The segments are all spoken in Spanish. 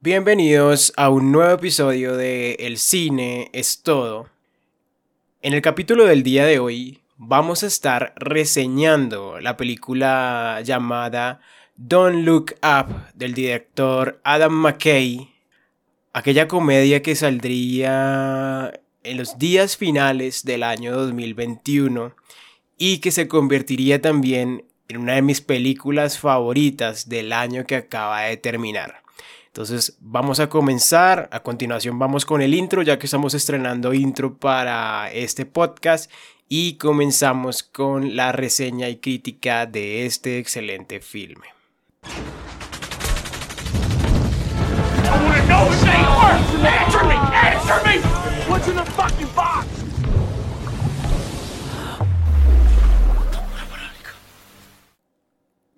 Bienvenidos a un nuevo episodio de El cine es todo. En el capítulo del día de hoy vamos a estar reseñando la película llamada Don't Look Up del director Adam McKay, aquella comedia que saldría en los días finales del año 2021 y que se convertiría también en una de mis películas favoritas del año que acaba de terminar. Entonces vamos a comenzar, a continuación vamos con el intro ya que estamos estrenando intro para este podcast y comenzamos con la reseña y crítica de este excelente filme.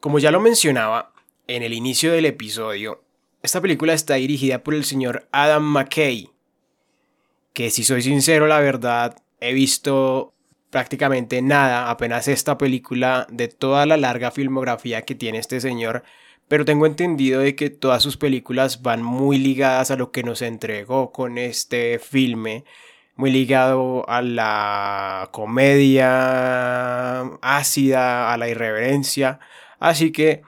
Como ya lo mencionaba en el inicio del episodio, esta película está dirigida por el señor Adam McKay, que si soy sincero, la verdad, he visto prácticamente nada, apenas esta película de toda la larga filmografía que tiene este señor, pero tengo entendido de que todas sus películas van muy ligadas a lo que nos entregó con este filme, muy ligado a la comedia ácida, a la irreverencia, así que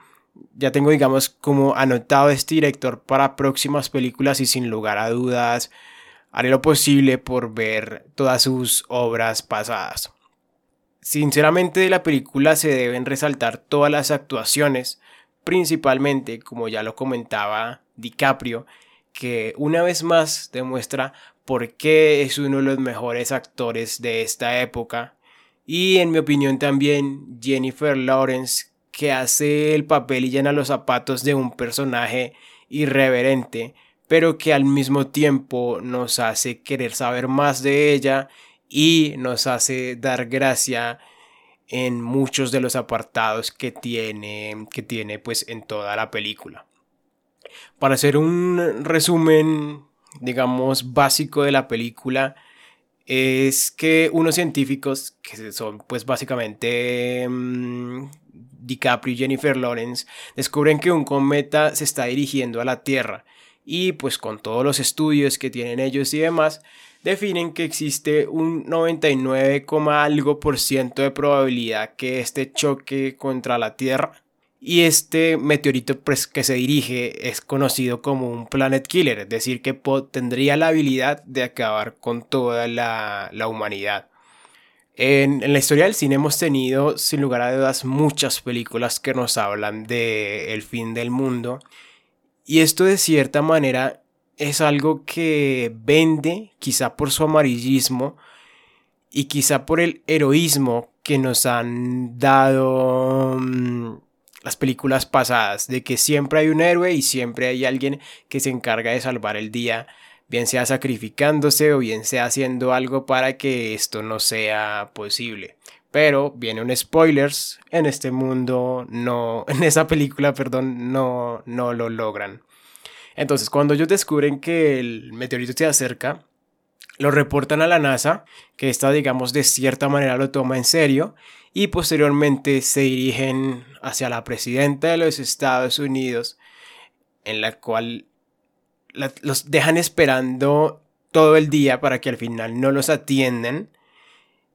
ya tengo, digamos, como anotado este director para próximas películas y sin lugar a dudas haré lo posible por ver todas sus obras pasadas. Sinceramente de la película se deben resaltar todas las actuaciones, principalmente, como ya lo comentaba DiCaprio, que una vez más demuestra por qué es uno de los mejores actores de esta época. Y en mi opinión también Jennifer Lawrence, que hace el papel y llena los zapatos de un personaje irreverente, pero que al mismo tiempo nos hace querer saber más de ella y nos hace dar gracia en muchos de los apartados que tiene, que tiene pues en toda la película. Para hacer un resumen, digamos, básico de la película, es que unos científicos, que son pues básicamente mm, DiCaprio y Jennifer Lawrence descubren que un cometa se está dirigiendo a la Tierra y pues con todos los estudios que tienen ellos y demás definen que existe un 99, algo por ciento de probabilidad que este choque contra la Tierra y este meteorito pues, que se dirige es conocido como un planet killer, es decir, que tendría la habilidad de acabar con toda la humanidad. En, la historia del cine hemos tenido, sin lugar a dudas, muchas películas que nos hablan de el fin del mundo. Y esto de cierta manera es algo que vende, quizá por su amarillismo y quizá por el heroísmo que nos han dado mm, las películas pasadas, de que siempre hay un héroe y siempre hay alguien que se encarga de salvar el día bien sea sacrificándose o bien sea haciendo algo para que esto no sea posible. Pero viene un spoilers, en este mundo no, en esa película, perdón, no, no lo logran. Entonces, cuando ellos descubren que el meteorito se acerca, lo reportan a la NASA, que esta, digamos, de cierta manera lo toma en serio, y posteriormente se dirigen hacia la presidenta de los Estados Unidos, en la cual los dejan esperando todo el día para que al final no los atienden.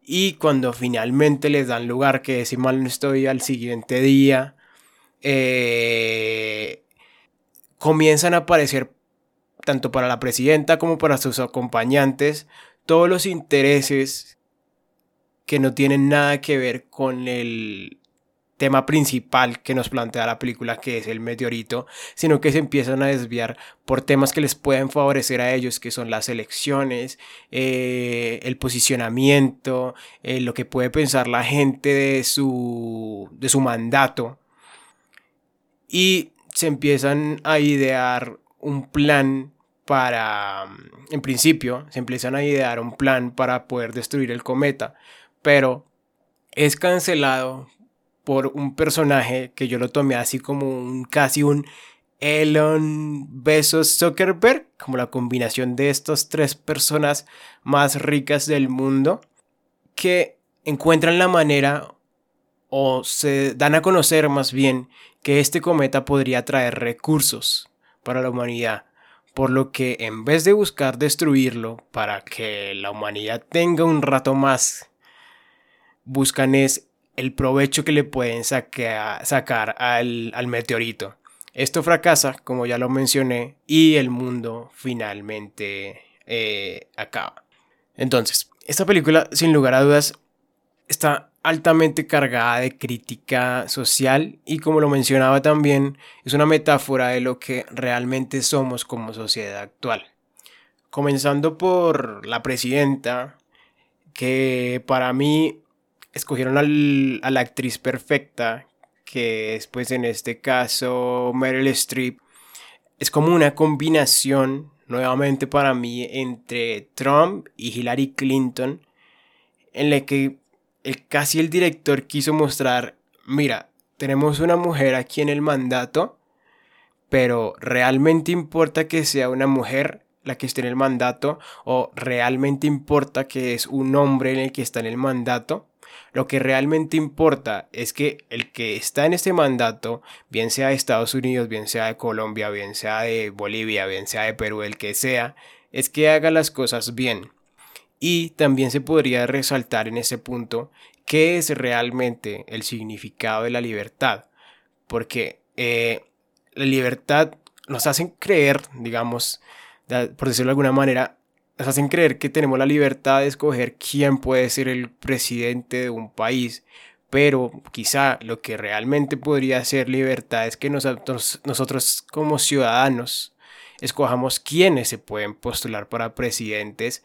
Y cuando finalmente les dan lugar, que si mal no estoy al siguiente día, eh, comienzan a aparecer, tanto para la presidenta como para sus acompañantes, todos los intereses que no tienen nada que ver con el tema principal que nos plantea la película, que es el meteorito, sino que se empiezan a desviar por temas que les pueden favorecer a ellos, que son las elecciones, eh, el posicionamiento, eh, lo que puede pensar la gente de su, de su mandato. Y se empiezan a idear un plan para, en principio, se empiezan a idear un plan para poder destruir el cometa, pero es cancelado por un personaje que yo lo tomé así como un casi un Elon Besos Zuckerberg, como la combinación de estas tres personas más ricas del mundo, que encuentran la manera o se dan a conocer más bien que este cometa podría traer recursos para la humanidad. Por lo que en vez de buscar destruirlo para que la humanidad tenga un rato más, buscan es el provecho que le pueden sacar al, meteorito. Esto fracasa, como ya lo mencioné, y el mundo finalmente eh, acaba. Entonces, esta película, sin lugar a dudas, está altamente cargada de crítica social y como lo mencionaba también, es una metáfora de lo que realmente somos como sociedad actual. Comenzando por la presidenta, que para mí escogieron a la actriz perfecta, que es pues en este caso Meryl Streep. Es como una combinación nuevamente para mí entre Trump y Hillary Clinton, en la que el, casi el director quiso mostrar, mira, tenemos una mujer aquí en el mandato, pero realmente importa que sea una mujer la que esté en el mandato o realmente importa que es un hombre el que está en el mandato. Lo que realmente importa es que el que está en este mandato, bien sea de Estados Unidos, bien sea de Colombia, bien sea de Bolivia, bien sea de Perú, el que sea, es que haga las cosas bien. Y también se podría resaltar en ese punto qué es realmente el significado de la libertad. Porque eh, la libertad nos hacen creer, digamos, por decirlo de alguna manera, nos hacen creer que tenemos la libertad de escoger quién puede ser el presidente de un país, pero quizá lo que realmente podría ser libertad es que nosotros, nosotros como ciudadanos escojamos quiénes se pueden postular para presidentes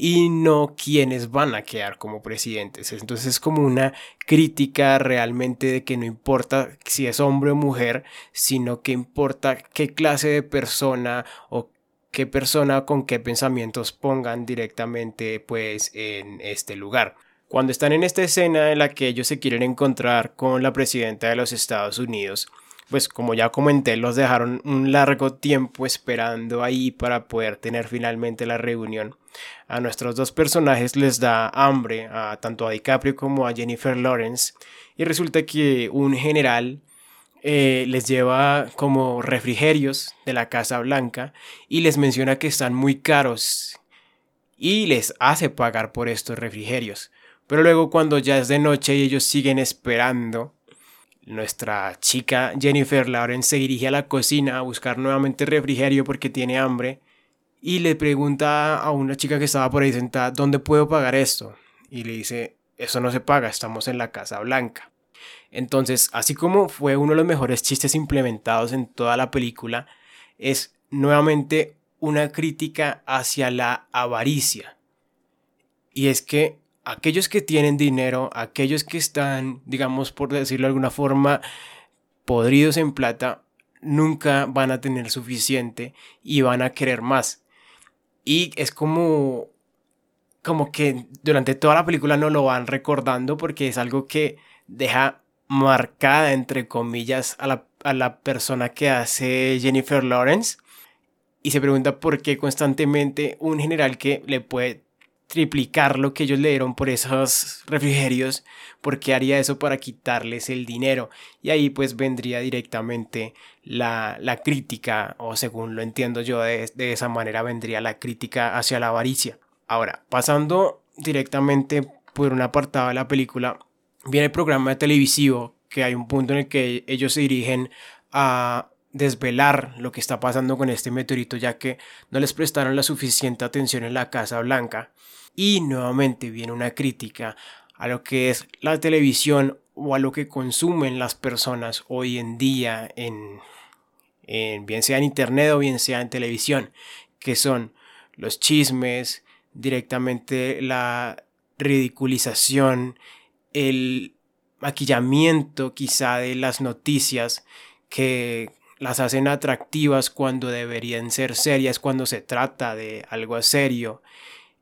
y no quiénes van a quedar como presidentes. Entonces es como una crítica realmente de que no importa si es hombre o mujer, sino que importa qué clase de persona o qué persona con qué pensamientos pongan directamente pues en este lugar. Cuando están en esta escena en la que ellos se quieren encontrar con la presidenta de los Estados Unidos, pues como ya comenté, los dejaron un largo tiempo esperando ahí para poder tener finalmente la reunión. A nuestros dos personajes les da hambre, a tanto a DiCaprio como a Jennifer Lawrence, y resulta que un general eh, les lleva como refrigerios de la Casa Blanca y les menciona que están muy caros y les hace pagar por estos refrigerios. Pero luego cuando ya es de noche y ellos siguen esperando, nuestra chica Jennifer Lawrence se dirige a la cocina a buscar nuevamente refrigerio porque tiene hambre y le pregunta a una chica que estaba por ahí sentada, ¿dónde puedo pagar esto? Y le dice, eso no se paga, estamos en la Casa Blanca. Entonces, así como fue uno de los mejores chistes implementados en toda la película, es nuevamente una crítica hacia la avaricia. Y es que aquellos que tienen dinero, aquellos que están, digamos, por decirlo de alguna forma, podridos en plata, nunca van a tener suficiente y van a querer más. Y es como como que durante toda la película no lo van recordando porque es algo que deja marcada, entre comillas, a la, a la persona que hace Jennifer Lawrence. Y se pregunta por qué constantemente un general que le puede triplicar lo que ellos le dieron por esos refrigerios, ¿por qué haría eso para quitarles el dinero? Y ahí pues vendría directamente la, la crítica, o según lo entiendo yo de, de esa manera, vendría la crítica hacia la avaricia. Ahora, pasando directamente por un apartado de la película, viene el programa televisivo, que hay un punto en el que ellos se dirigen a desvelar lo que está pasando con este meteorito, ya que no les prestaron la suficiente atención en la Casa Blanca. Y nuevamente viene una crítica a lo que es la televisión o a lo que consumen las personas hoy en día en, en bien sea en internet o bien sea en televisión, que son los chismes, directamente la ridiculización el maquillamiento quizá de las noticias que las hacen atractivas cuando deberían ser serias cuando se trata de algo serio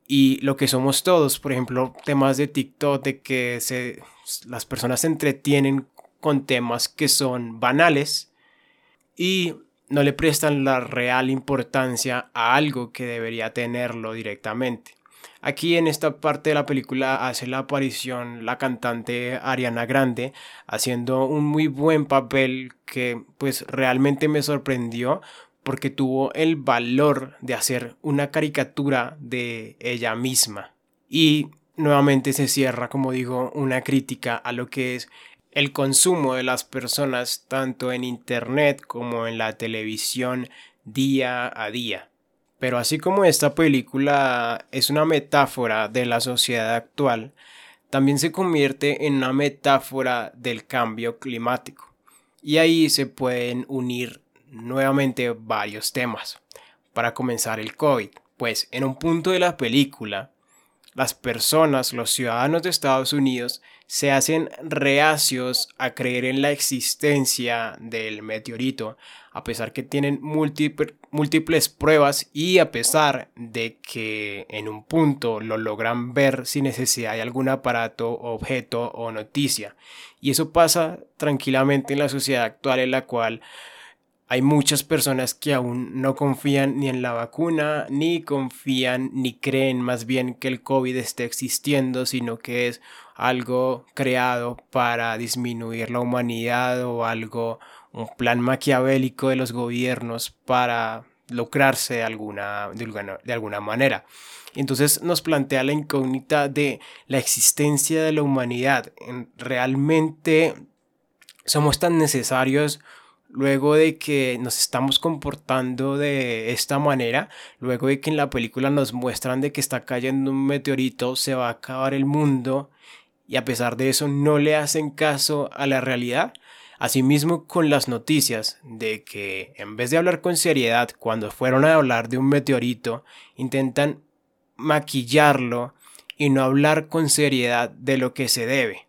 y lo que somos todos, por ejemplo, temas de TikTok de que se, las personas se entretienen con temas que son banales y no le prestan la real importancia a algo que debería tenerlo directamente. Aquí en esta parte de la película hace la aparición la cantante Ariana Grande haciendo un muy buen papel que pues realmente me sorprendió porque tuvo el valor de hacer una caricatura de ella misma. Y nuevamente se cierra, como digo, una crítica a lo que es el consumo de las personas tanto en Internet como en la televisión día a día. Pero así como esta película es una metáfora de la sociedad actual, también se convierte en una metáfora del cambio climático. Y ahí se pueden unir nuevamente varios temas. Para comenzar el COVID, pues en un punto de la película, las personas, los ciudadanos de Estados Unidos, se hacen reacios a creer en la existencia del meteorito, a pesar que tienen múltiples pruebas y a pesar de que en un punto lo logran ver sin necesidad de algún aparato, objeto o noticia. Y eso pasa tranquilamente en la sociedad actual en la cual hay muchas personas que aún no confían ni en la vacuna, ni confían ni creen más bien que el COVID esté existiendo, sino que es algo creado para disminuir la humanidad o algo, un plan maquiavélico de los gobiernos para lucrarse de alguna, de alguna, de alguna manera. Entonces nos plantea la incógnita de la existencia de la humanidad. ¿Realmente somos tan necesarios luego de que nos estamos comportando de esta manera, luego de que en la película nos muestran de que está cayendo un meteorito, se va a acabar el mundo y a pesar de eso no le hacen caso a la realidad. Asimismo con las noticias de que en vez de hablar con seriedad cuando fueron a hablar de un meteorito, intentan maquillarlo y no hablar con seriedad de lo que se debe.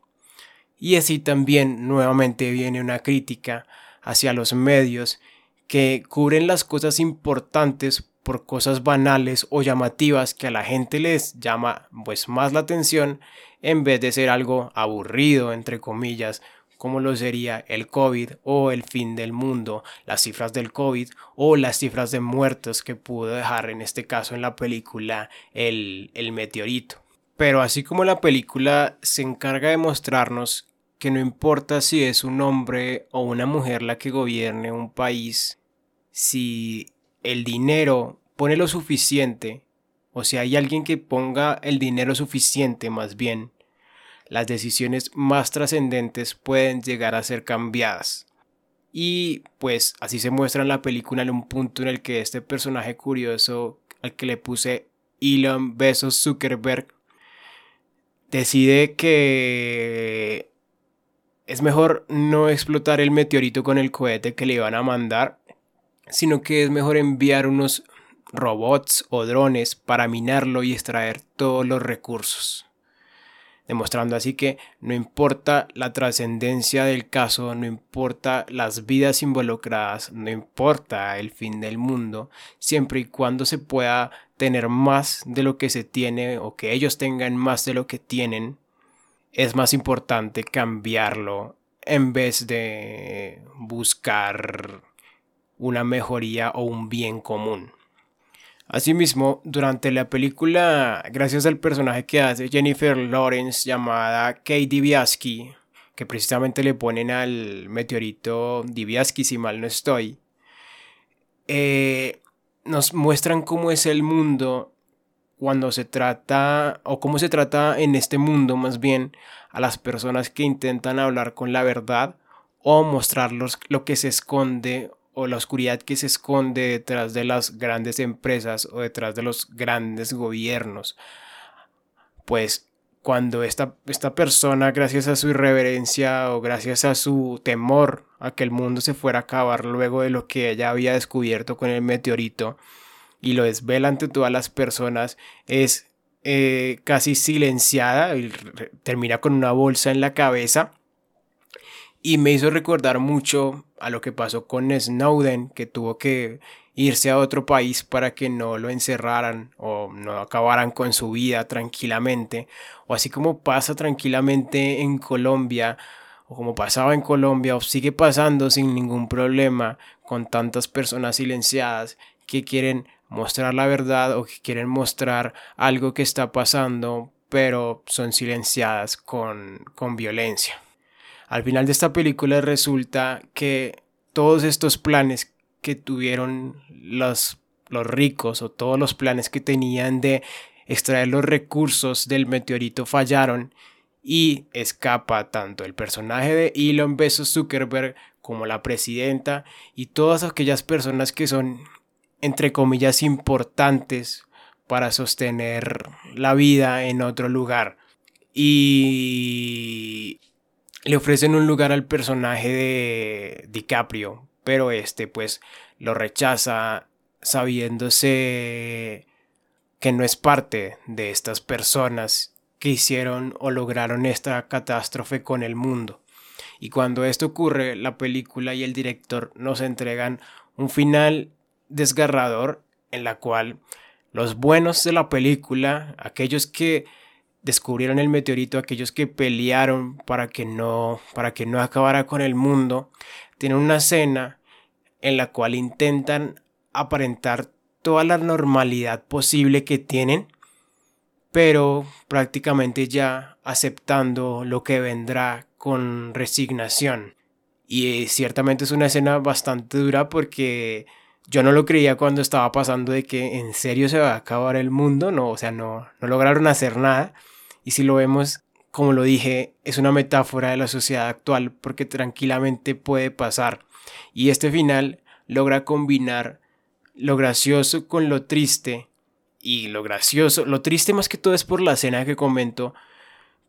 Y así también nuevamente viene una crítica hacia los medios que cubren las cosas importantes por cosas banales o llamativas que a la gente les llama pues más la atención en vez de ser algo aburrido entre comillas como lo sería el COVID o el fin del mundo, las cifras del COVID o las cifras de muertos que pudo dejar en este caso en la película el, el meteorito. Pero así como la película se encarga de mostrarnos que no importa si es un hombre o una mujer la que gobierne un país, si el dinero pone lo suficiente, o si hay alguien que ponga el dinero suficiente más bien, las decisiones más trascendentes pueden llegar a ser cambiadas. Y pues así se muestra en la película en un punto en el que este personaje curioso al que le puse Elon Besos Zuckerberg decide que es mejor no explotar el meteorito con el cohete que le iban a mandar, sino que es mejor enviar unos robots o drones para minarlo y extraer todos los recursos. Demostrando así que no importa la trascendencia del caso, no importa las vidas involucradas, no importa el fin del mundo, siempre y cuando se pueda tener más de lo que se tiene o que ellos tengan más de lo que tienen, es más importante cambiarlo en vez de buscar una mejoría o un bien común. Asimismo, durante la película, gracias al personaje que hace Jennifer Lawrence llamada Kate Dibiaski, que precisamente le ponen al meteorito Dibiaski si mal no estoy, eh, nos muestran cómo es el mundo cuando se trata, o cómo se trata en este mundo más bien, a las personas que intentan hablar con la verdad o mostrarlos lo que se esconde o la oscuridad que se esconde detrás de las grandes empresas o detrás de los grandes gobiernos. Pues cuando esta, esta persona, gracias a su irreverencia o gracias a su temor a que el mundo se fuera a acabar luego de lo que ella había descubierto con el meteorito, y lo desvela ante todas las personas, es eh, casi silenciada, y termina con una bolsa en la cabeza. Y me hizo recordar mucho a lo que pasó con Snowden, que tuvo que irse a otro país para que no lo encerraran o no acabaran con su vida tranquilamente. O así como pasa tranquilamente en Colombia, o como pasaba en Colombia, o sigue pasando sin ningún problema con tantas personas silenciadas que quieren mostrar la verdad o que quieren mostrar algo que está pasando, pero son silenciadas con, con violencia. Al final de esta película resulta que todos estos planes que tuvieron los, los ricos o todos los planes que tenían de extraer los recursos del meteorito fallaron y escapa tanto el personaje de Elon Bezos Zuckerberg como la presidenta y todas aquellas personas que son entre comillas importantes para sostener la vida en otro lugar y le ofrecen un lugar al personaje de DiCaprio pero este pues lo rechaza sabiéndose que no es parte de estas personas que hicieron o lograron esta catástrofe con el mundo. Y cuando esto ocurre, la película y el director nos entregan un final desgarrador en la cual los buenos de la película, aquellos que descubrieron el meteorito, aquellos que pelearon para que no para que no acabara con el mundo, tienen una escena en la cual intentan aparentar toda la normalidad posible que tienen pero prácticamente ya aceptando lo que vendrá con resignación. Y ciertamente es una escena bastante dura porque yo no lo creía cuando estaba pasando de que en serio se va a acabar el mundo, no, o sea, no, no lograron hacer nada. Y si lo vemos, como lo dije, es una metáfora de la sociedad actual porque tranquilamente puede pasar. Y este final logra combinar lo gracioso con lo triste y lo gracioso, lo triste más que todo es por la escena que comento,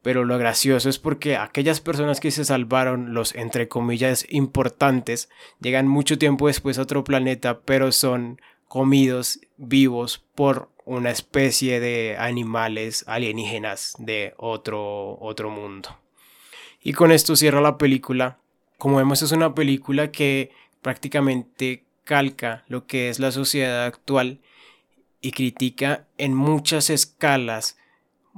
pero lo gracioso es porque aquellas personas que se salvaron, los entre comillas importantes, llegan mucho tiempo después a otro planeta, pero son comidos vivos por una especie de animales alienígenas de otro, otro mundo. Y con esto cierra la película. Como vemos es una película que prácticamente calca lo que es la sociedad actual y critica en muchas escalas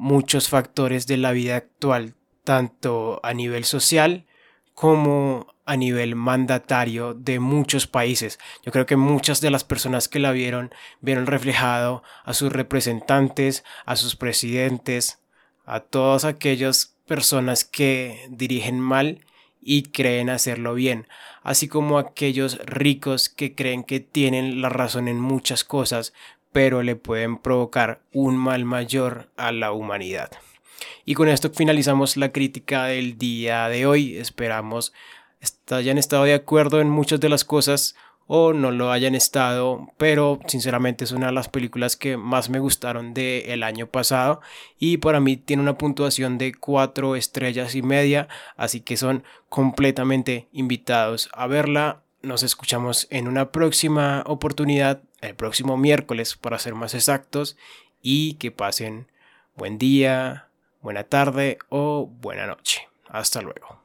muchos factores de la vida actual, tanto a nivel social como a nivel mandatario de muchos países. Yo creo que muchas de las personas que la vieron vieron reflejado a sus representantes, a sus presidentes, a todas aquellas personas que dirigen mal y creen hacerlo bien, así como aquellos ricos que creen que tienen la razón en muchas cosas, pero le pueden provocar un mal mayor a la humanidad. Y con esto finalizamos la crítica del día de hoy. Esperamos hayan estado de acuerdo en muchas de las cosas o no lo hayan estado, pero sinceramente es una de las películas que más me gustaron del año pasado y para mí tiene una puntuación de 4 estrellas y media, así que son completamente invitados a verla. Nos escuchamos en una próxima oportunidad el próximo miércoles para ser más exactos y que pasen buen día, buena tarde o buena noche. Hasta luego.